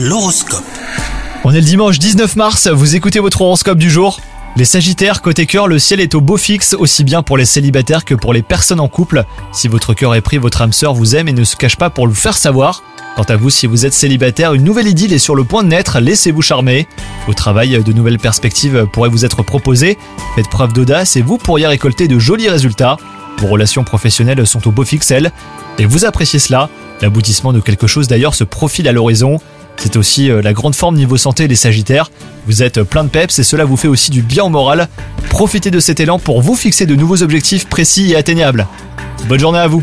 L'horoscope. On est le dimanche 19 mars, vous écoutez votre horoscope du jour? Les Sagittaires, côté cœur, le ciel est au beau fixe, aussi bien pour les célibataires que pour les personnes en couple. Si votre cœur est pris, votre âme sœur vous aime et ne se cache pas pour le faire savoir. Quant à vous, si vous êtes célibataire, une nouvelle idylle est sur le point de naître, laissez-vous charmer. Au travail, de nouvelles perspectives pourraient vous être proposées. Faites preuve d'audace et vous pourriez récolter de jolis résultats. Vos relations professionnelles sont au beau fixe, et vous appréciez cela. L'aboutissement de quelque chose d'ailleurs se profile à l'horizon. C'est aussi euh, la grande forme niveau santé des Sagittaires. Vous êtes plein de peps et cela vous fait aussi du bien au moral. Profitez de cet élan pour vous fixer de nouveaux objectifs précis et atteignables. Bonne journée à vous